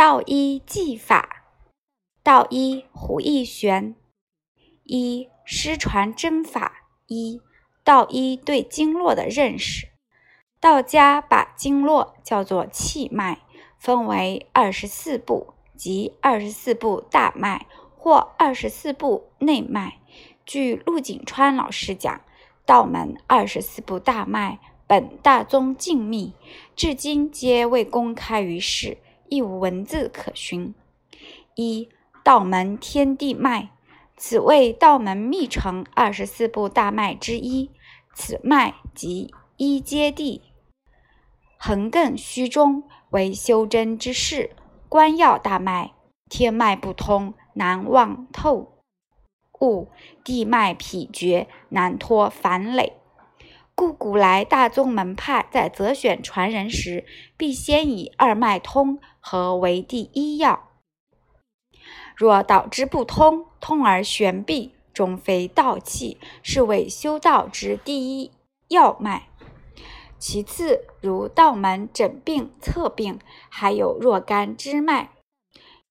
道医技法，道医胡义玄。一、失传针法。一、道医对经络的认识。道家把经络叫做气脉，分为二十四部，即二十四部大脉或二十四部内脉。据陆锦川老师讲，道门二十四部大脉本大宗静密，至今皆未公开于世。亦无文字可寻。一道门天地脉，此为道门秘成二十四部大脉之一。此脉即一接地，横亘虚中，为修真之事。关要大脉，天脉不通，难望透物；地脉否绝，难脱凡累。故古来大宗门派在择选传人时，必先以二脉通和为第一要。若导之不通，通而悬臂，终非道气，是为修道之第一要脉。其次，如道门诊病测病，还有若干支脉：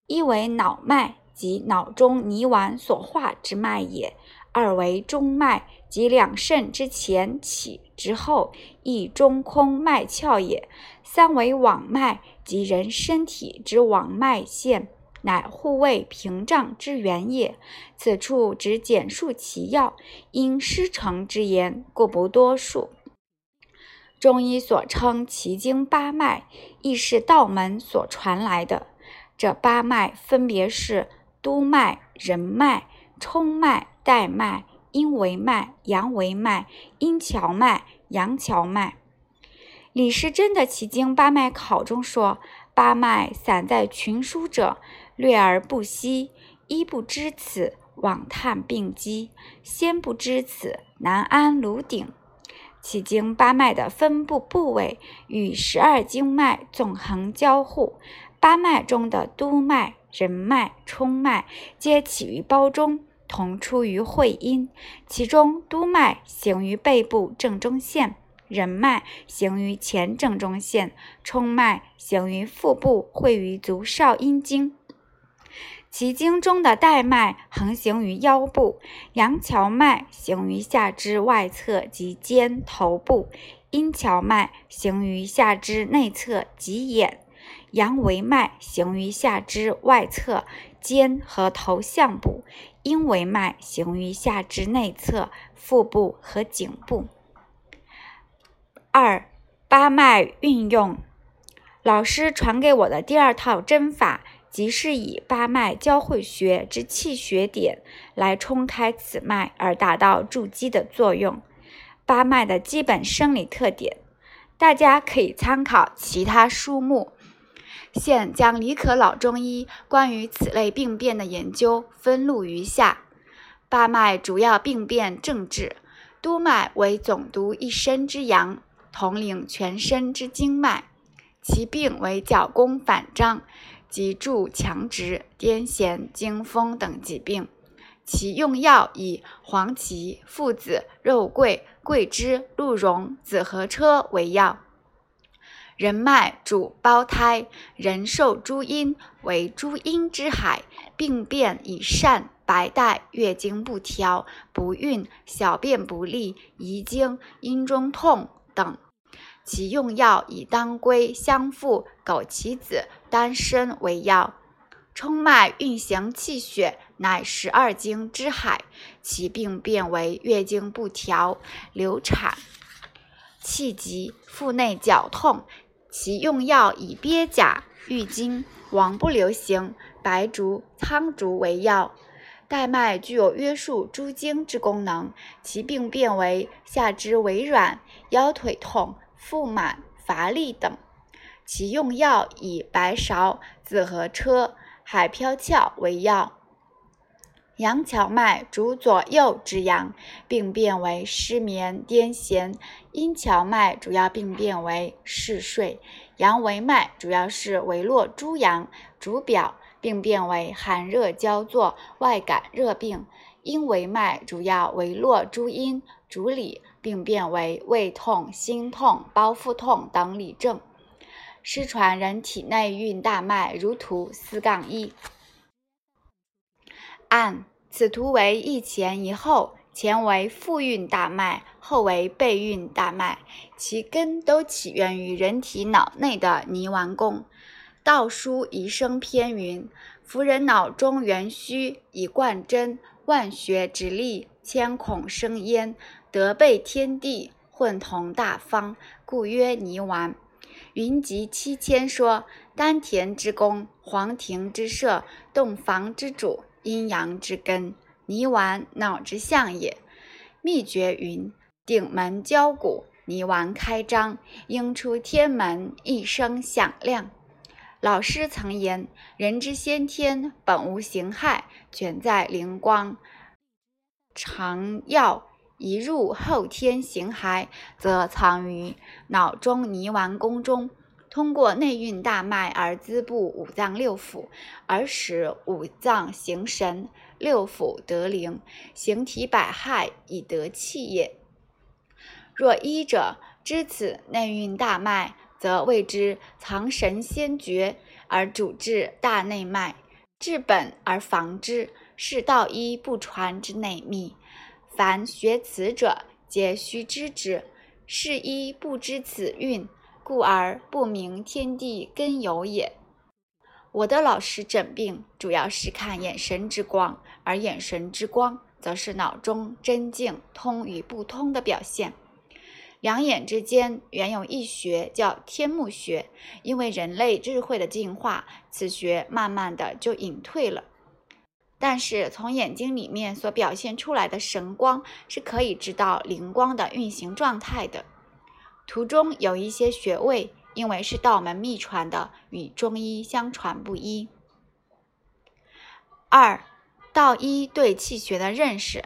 一为脑脉，即脑中泥丸所化之脉也；二为中脉。即两肾之前起之后，亦中空脉窍也。三为网脉，及人身体之网脉线，乃护卫屏障之源也。此处只简述其要，因师承之言，故不多述。中医所称奇经八脉，亦是道门所传来的。这八脉分别是督脉、任脉、冲脉、带脉。阴维脉、阳维脉、阴荞脉、阳荞脉。李时珍的《奇经八脉考》中说：“八脉散在群书者，略而不息；一不知此，妄叹病机；先不知此，难安庐鼎。”奇经八脉的分布部位与十二经脉纵横交互，八脉中的督脉、任脉、冲脉皆起于胞中。同出于会阴，其中督脉行于背部正中线，任脉行于前正中线，冲脉行于腹部，会于足少阴经。其经中的带脉横行于腰部，阳桥脉行于下肢外侧及肩头部，阴桥脉行于下肢内侧及眼，阳维脉行于下肢外侧。肩和头项部，阴维脉行于下肢内侧、腹部和颈部。二八脉运用，老师传给我的第二套针法，即是以八脉交汇穴之气血点来冲开此脉，而达到筑基的作用。八脉的基本生理特点，大家可以参考其他书目。现将李可老中医关于此类病变的研究分录于下。八脉主要病变症治：督脉为总督一身之阳，统领全身之经脉，其病为脚弓反张，脊柱强直、癫痫、惊风等疾病。其用药以黄芪、附子、肉桂、桂枝、鹿茸、紫河车为药。人脉主胞胎，人受诸阴为诸阴之海，病变以善白带、月经不调、不孕、小便不利、遗精、阴中痛等。其用药以当归、香附、枸杞子、丹参为药。冲脉运行气血，乃十二经之海，其病变为月经不调、流产、气急、腹内绞痛。其用药以鳖甲、郁金、王不留行、白术、苍术为药。带脉具有约束诸经之功能，其病变为下肢微软、腰腿痛、腹满、乏力等。其用药以白芍、紫河车、海飘翘为药。阳荞脉主左右之阳，病变为失眠、癫痫；阴荞脉主要病变为嗜睡；阳维脉主要是维络诸阳，主表，病变为寒热交作、外感热病；阴维脉主要维络诸阴，主里，病变为胃痛、心痛、包腹痛等里症。失传人体内蕴大脉如图四杠一。按此图为一前一后，前为腹运大脉，后为背运大脉，其根都起源于人体脑内的泥丸宫。道书遗生篇云：“夫人脑中元虚，以贯真，万学之力，千孔生焉，德备天地，混同大方，故曰泥丸。”云集七千说：丹田之功，黄庭之舍，洞房之主，阴阳之根，泥丸脑之象也。秘诀云：顶门交骨，泥丸开张，应出天门，一声响亮。老师曾言：人之先天本无形骸，全在灵光。常要一入后天形骸，则藏于脑中泥丸宫中。通过内运大脉而滋布五脏六腑，而使五脏形神，六腑得灵，形体百骸以得气也。若医者知此内运大脉，则谓之藏神先觉，而主治大内脉，治本而防之，是道医不传之内秘。凡学此者，皆须知之。是医不知此运。故而不明天地根由也。我的老师诊病主要是看眼神之光，而眼神之光则是脑中真静通与不通的表现。两眼之间原有一穴叫天目穴，因为人类智慧的进化，此穴慢慢的就隐退了。但是从眼睛里面所表现出来的神光，是可以知道灵光的运行状态的。图中有一些穴位，因为是道门秘传的，与中医相传不一。二，道医对气血的认识，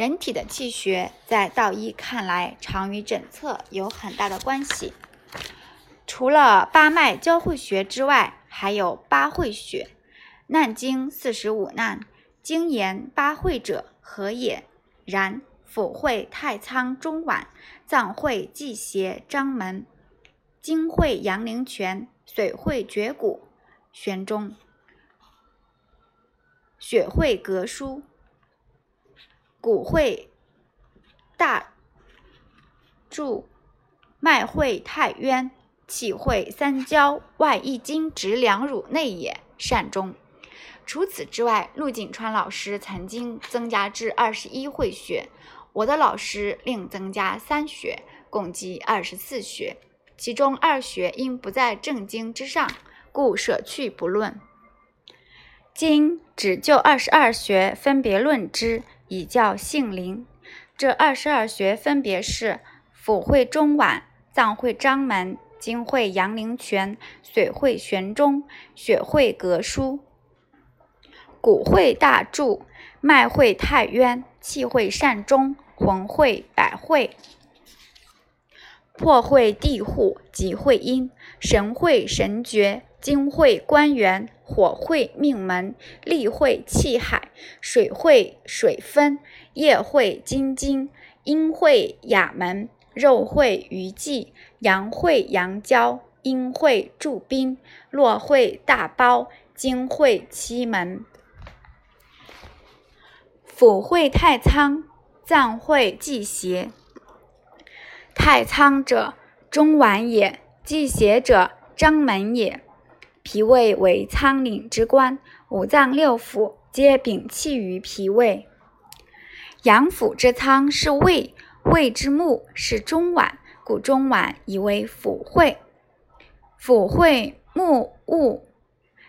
人体的气血在道医看来，常与诊测有很大的关系。除了八脉交汇穴之外，还有八会穴。难经四十五难，经言八会者何也？然。腑会太仓中脘，脏会季胁章门，经会阳陵泉，水会绝骨悬中，血会膈腧，骨会大柱，脉会太渊，气会三焦，外一经直两乳内也。善终。除此之外，陆景川老师曾经增加至二十一会穴。我的老师另增加三穴，共计二十四穴，其中二穴因不在正经之上，故舍去不论。今只就二十二穴分别论之，以教性灵。这二十二穴分别是：腑会中脘，脏会章门，经会阳陵泉，水会悬中，血会膈腧，骨会大柱，脉会太渊。气会善终，魂会百会，魄会地户，极会阴，神会神诀，金会官员，火会命门，力会气海，水会水分，液会金经，阴会哑门，肉会鱼际，阳会阳交，阴会柱宾，络会大包，精会七门。腑会太仓，脏会季胁。太仓者，中脘也；季胁者，章门也。脾胃为仓廪之官，五脏六腑皆禀气于脾胃。阳腑之仓是胃，胃之目是中脘，故中脘以为腑会。腑会目物，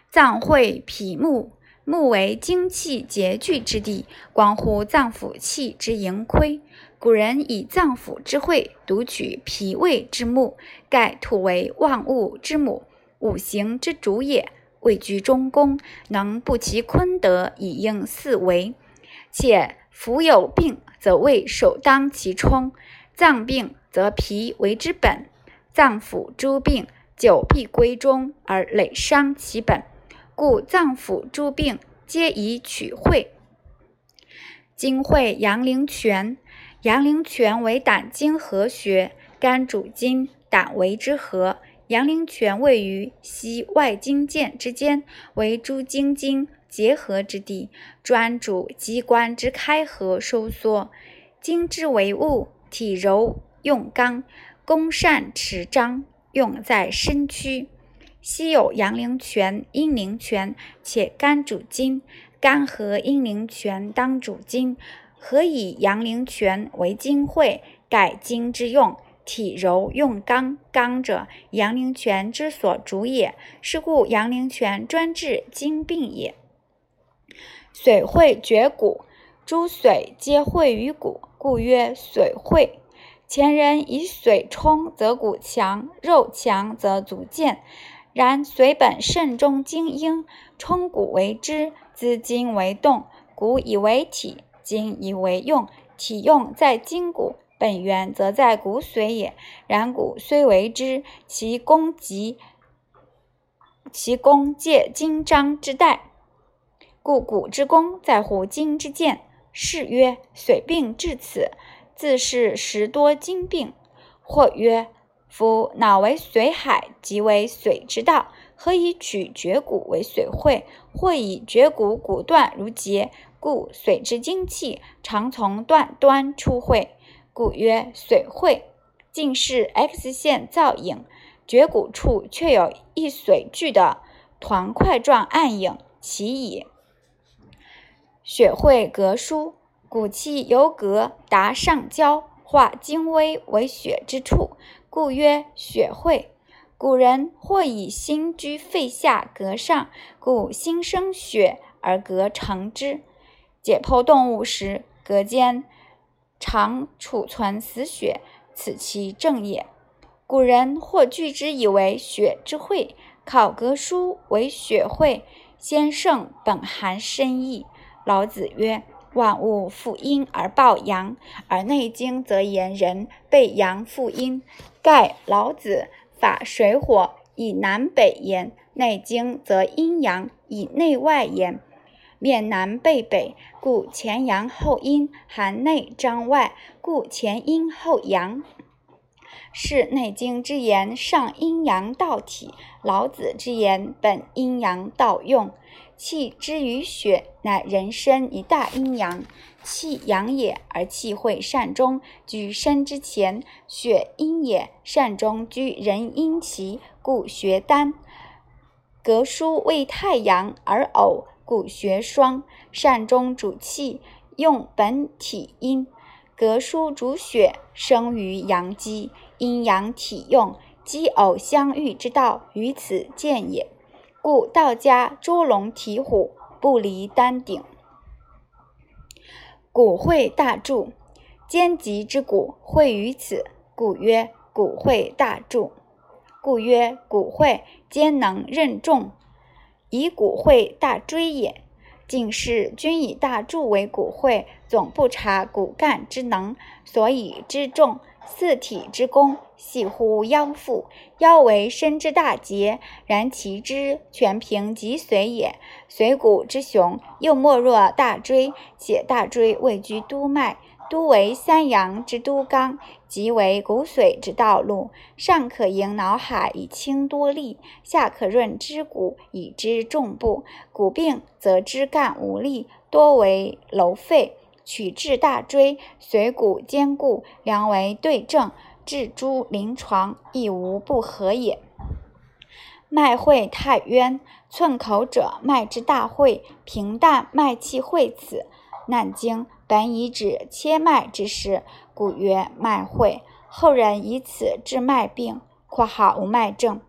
脏会脾目。目为精气结聚之地，关乎脏腑气之盈亏。古人以脏腑之会独取脾胃之目，盖土为万物之母，五行之主也。位居中宫，能不其坤德以应四维。且腑有病，则胃首当其冲；脏病则脾为之本。脏腑诸病久必归中，而累伤其本。故脏腑诸病皆以取会。经会阳陵泉，阳陵泉为胆经合穴，肝主筋，胆为之合，阳陵泉位于膝外经腱之间，为诸经经结合之地，专主机关之开合收缩。经之为物，体柔用刚，功善持张，用在身躯。昔有阳陵泉、阴陵泉，且肝主筋，肝和阴陵泉当主筋。何以阳陵泉为筋会，改筋之用？体柔用刚，刚者阳陵泉之所主也。是故阳陵泉专治经病也。水会绝骨，诸髓皆会于骨，故曰水会。前人以水冲，则骨强；肉强，则足健。然髓本肾中精英，冲骨为支，资筋为动，骨以为体，筋以为用。体用在筋骨，本源则在骨髓也。然骨虽为之，其功及其功借筋章之代，故骨之功在乎筋之健。是曰髓病至此，自是时多筋病。或曰。夫脑为髓海，即为髓之道。何以取绝骨为髓会？或以绝骨骨断如节，故髓之精气常从断端出会，故曰髓会。近视 X 线造影，绝骨处却有一髓聚的团块状暗影，其矣。血会膈腧，骨气由膈达上焦，化精微为血之处。故曰血会。古人或以心居肺下膈上，故心生血而膈成之。解剖动物时，膈间常储存死血，此其正也。古人或据之以为血之会，考格书为血会，先圣本含深意。老子曰。万物负阴而抱阳，而《内经》则言人背阳负阴。盖老子法水火以南北言，《内经》则阴阳以内外言。面南背北，故前阳后阴；含内张外，故前阴后阳。是《内经》之言上阴阳道体，老子之言本阴阳道用。气之于血，乃人身一大阴阳。气阳也，而气会善终，居身之前；血阴也，善终居人阴其，故血丹。膈腧为太阳而偶，故血霜。善终主气，用本体阴。膈腧主血，生于阳基，阴阳体用，奇偶相遇之道，于此见也。故道家捉龙提虎，不离丹鼎。骨会大柱，坚棘之骨会于此，故曰骨会大柱。故曰骨会兼能任重，以骨会大椎也。进士均以大柱为骨会，总不察骨干之能，所以之重。四体之功，系乎腰腹。腰为身之大节，然其肢全凭脊髓也。髓骨之雄，又莫若大椎。且大椎位居督脉，督为三阳之都纲，即为骨髓之道路。上可盈脑海以清多力，下可润肢骨以知重部。骨病则肢干无力，多为楼废。取治大椎，髓骨坚固，良为对症。治诸临床亦无不合也。脉会太渊，寸口者脉之大会，平淡脉气会此。难经本以指切脉之事，故曰脉会。后人以此治脉病（括号无脉症）。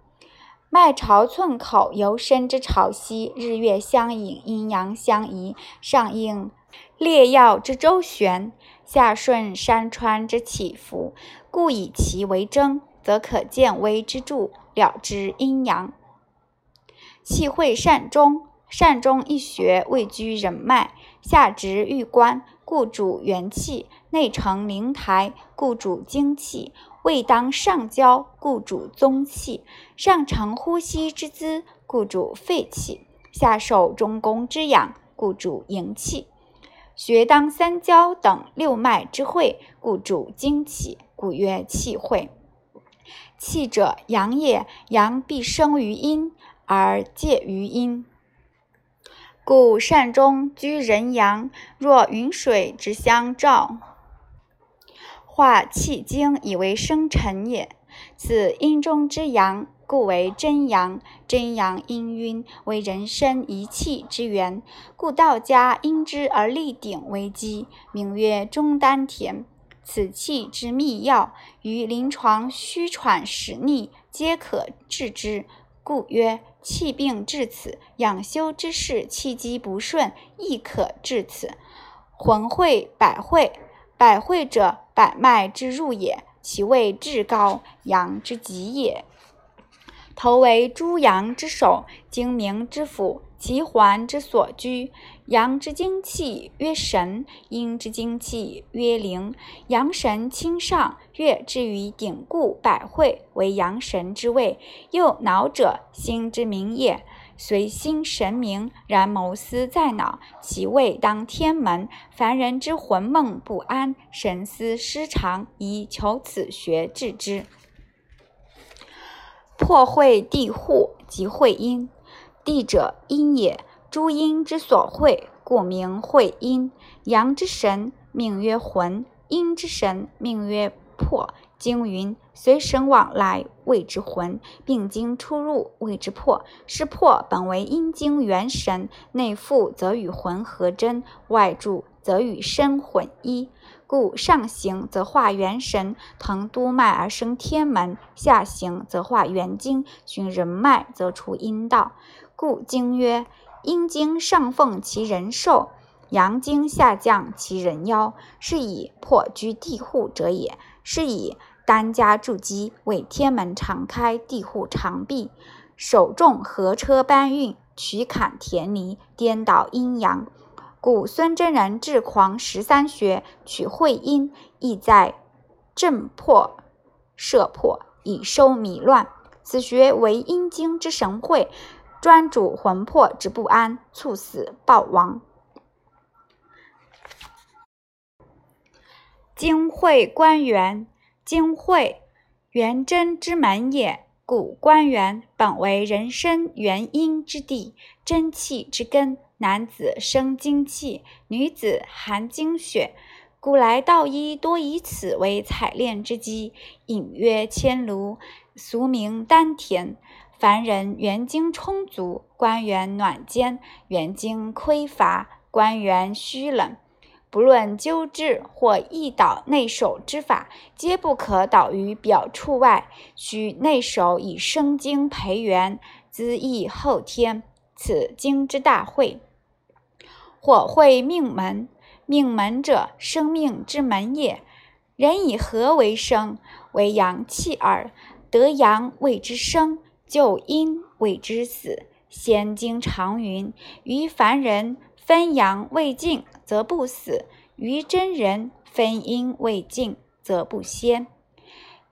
脉朝寸口，由身之朝夕，日月相引，阴阳相宜，上应。列要之周旋，下顺山川之起伏，故以其为征，则可见微之助，了之阴阳。气会善终，善终一穴位居人脉，下直玉关，故主元气；内承灵台，故主精气；位当上焦，故主宗气；上承呼吸之资，故主肺气；下受中宫之养，故主营气。学当三焦等六脉之会，故主精气，故曰气会。气者，阳也。阳必生于阴，而介于阴。故善终居人阳，若云水之相照，化气精以为生辰也。此阴中之阳，故为真阳。真阳氤氲，为人身一气之源。故道家因之而立鼎为基，名曰中丹田。此气之秘要，于临床虚喘使逆，皆可治之。故曰：气病至此，养修之事，气机不顺，亦可至此。魂会、百会，百会者，百脉之入也，其位至高，阳之极也。头为诸阳之首，精明之府，其环之所居。阳之精气曰神，阴之精气曰灵。阳神清上，跃之于顶固百会，为阳神之位。又脑者，心之明也。随心神明，然谋思在脑，其位当天门。凡人之魂梦不安，神思失常，宜求此学治之。破会地户，即会阴。地者，阴也。诸阴之所会，故名会阴。阳之神命曰魂，阴之神命曰魄。经云：随神往来，谓之魂；并经出入，谓之魄。是魄本为阴经元神，内附则与魂合真，外注则与身混一。故上行则化元神，腾督脉而生天门；下行则化元精，循人脉则出阴道。故经曰。阴经上奉其人寿，阳经下降其人夭，是以破居地户者也。是以单家筑基，为天门常开，地户常闭，手重合车搬运，取坎填泥，颠倒阴阳。故孙真人治狂十三穴，取会阴，意在震破摄破，以收迷乱。此穴为阴经之神会。专主魂魄之不安，猝死暴亡。精会关元，精会元真之门也。古关元本为人身元阴之地，真气之根。男子生精气，女子含精血。古来道医多以此为采炼之基，隐曰千炉，俗名丹田。凡人元精充足，关元暖坚；元精匮乏，关元虚冷。不论灸治或易导内守之法，皆不可导于表处外，须内守以生精培元，滋益后天。此经之大会。火会命门，命门者，生命之门也。人以何为生？为阳气耳。得阳谓之生。就阴谓之死，先经常云：于凡人分阳未尽，则不死；于真人分阴未尽，则不先。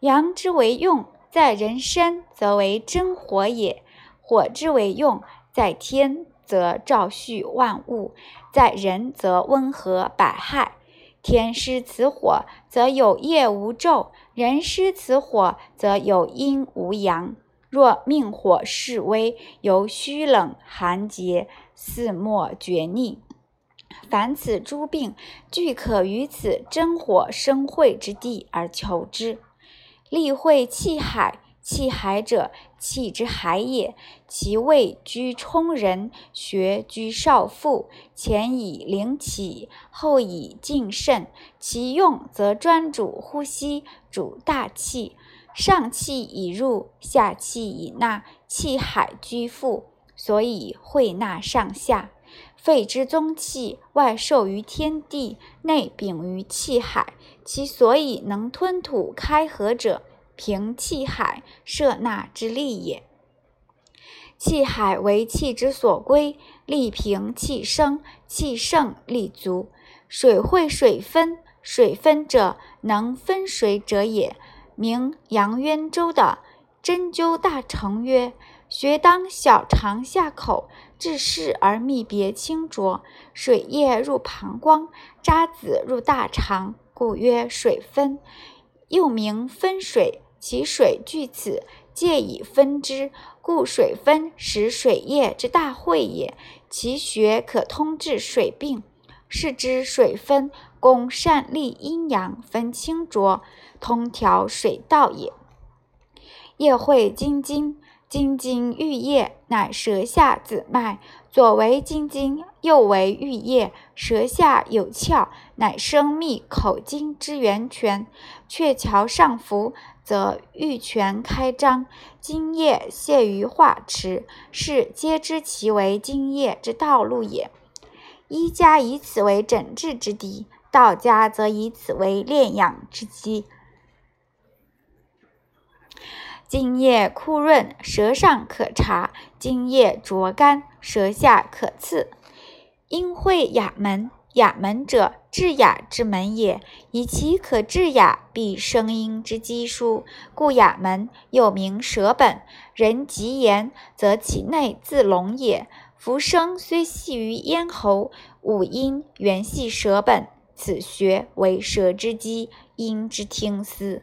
阳之为用，在人身，则为真火也；火之为用，在天，则照煦万物；在人，则温和百害。天失此火，则有夜无昼；人失此火，则有阴无阳。若命火势微，由虚冷寒结，四末绝逆。凡此诸病，俱可于此真火生会之地而求之。立会气海，气海者，气之海也。其位居冲人，穴居少腹，前以灵起，后以静肾。其用则专主呼吸，主大气。上气已入，下气已纳，气海居腹，所以会纳上下。肺之宗气，外受于天地，内禀于气海。其所以能吞吐开合者，凭气海摄纳之力也。气海为气之所归，力平气生，气盛力足。水会水分，水分者，能分水者也。名杨渊州的针灸大成曰：穴当小肠下口，至室而密别清浊，水液入膀胱，渣滓入大肠，故曰水分。又名分水，其水聚此，借以分之，故水分使水液之大会也。其穴可通治水病，是之水分供善利阴阳，分清浊，通调水道也。液会金津，金津玉液，乃舌下子脉。左为金津，右为玉液，舌下有窍，乃生密口津之源泉。鹊桥上浮，则玉泉开张，津液泄于化池，是皆知其为津液之道路也。医家以此为诊治之敌，道家则以此为炼养之基。津液枯润，舌上可察；津液浊干，舌下可刺。因会雅门，雅门者，治雅之门也。以其可治雅，必声音之基枢，故雅门又名舌本。人疾言，则其内自聋也。浮声虽系于咽喉，五音原系舌本，此穴为舌之基，阴之听思。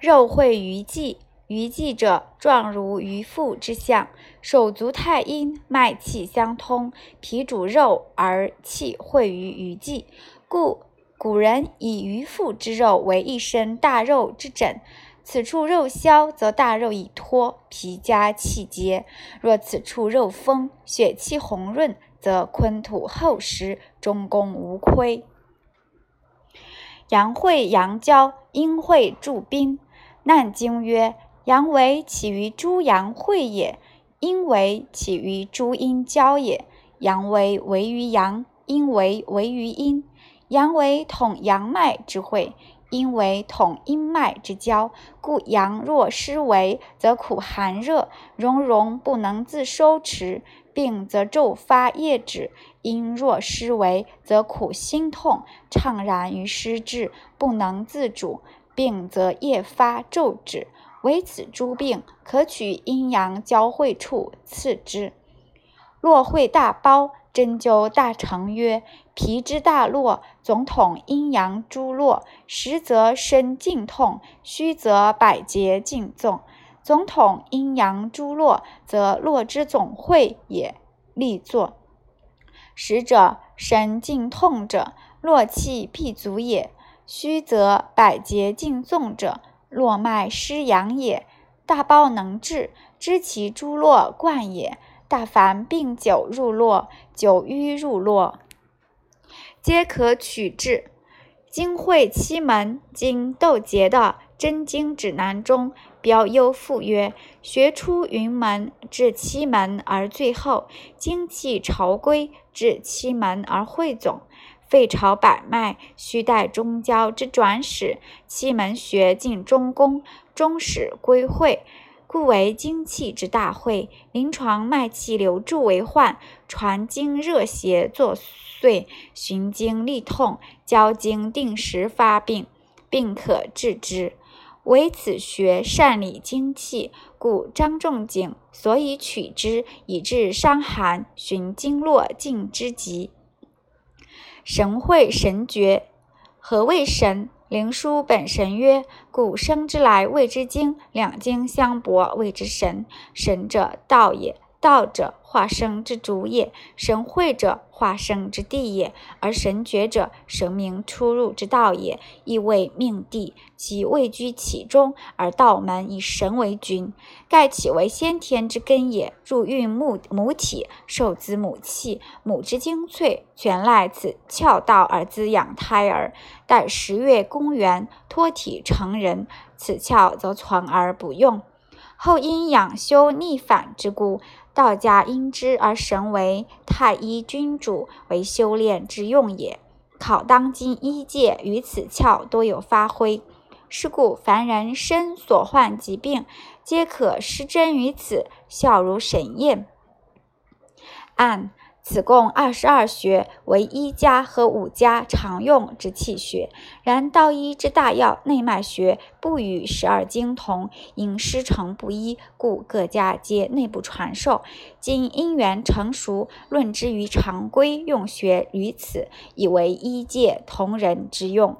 肉会于际，于际者，状如鱼腹之象。手足太阴，脉气相通，脾主肉而气会于鱼际，故古人以鱼腹之肉为一身大肉之枕。此处肉消，则大肉已脱，皮加气结；若此处肉丰，血气红润，则坤土厚实，中宫无亏。阳会阳交，阴会注宾。难经曰：阳为起于诸阳会也，阴为起于诸阴交也。阳为为于阳，阴为为于阴。阳为统阳脉之会，阴为统阴脉之交。故阳若失为，则苦寒热，荣荣不能自收持，病则骤发夜止；阴若失为，则苦心痛，怅然于失志，不能自主。病则夜发骤止，为此诸病，可取阴阳交汇处刺之。络会大包，针灸大成曰：皮之大络，总统阴阳诸络，实则身尽痛，虚则百节尽纵。总统阴阳诸络，则络之总会也。立作，实者神尽痛者，络气必足也。虚则百节尽纵者，络脉失养也。大包能治，知其诸络贯也。大凡病久入络、久瘀入络，皆可取治。经会七门，经窦结的真经指南中标优赋曰：学出云门，至七门而最后，精气朝归，至七门而汇总。肺朝百脉，须待中焦之转始；七门穴进中宫，终始归会，故为精气之大会。临床脉气流注为患，传经热邪作祟，循经利痛，交经定时发病，并可治之。唯此学善理精气，故张仲景所以取之，以致伤寒，寻经络尽之极。神会神诀，何谓神？灵枢本神曰：古生之来谓之精，两精相搏谓之神。神者道也。道者，化生之主也；神会者，化生之地也；而神觉者，神明出入之道也。亦谓命地，其位居其中，而道门以神为君。盖岂为先天之根也？入孕母母体，受子母气，母之精粹，全赖此窍道而滋养胎儿。待十月公元，脱体成人，此窍则存而不用。后因养修逆反之故。道家因之而神为太医君主，为修炼之用也。考当今医界于此窍多有发挥，是故凡人身所患疾病，皆可施针于此，效如神验。按。此共二十二穴，为一家和五家常用之气穴。然道医之大要内脉穴，不与十二经同，因师承不一，故各家皆内部传授。今因缘成熟，论之于常规用穴于此，以为医界同仁之用。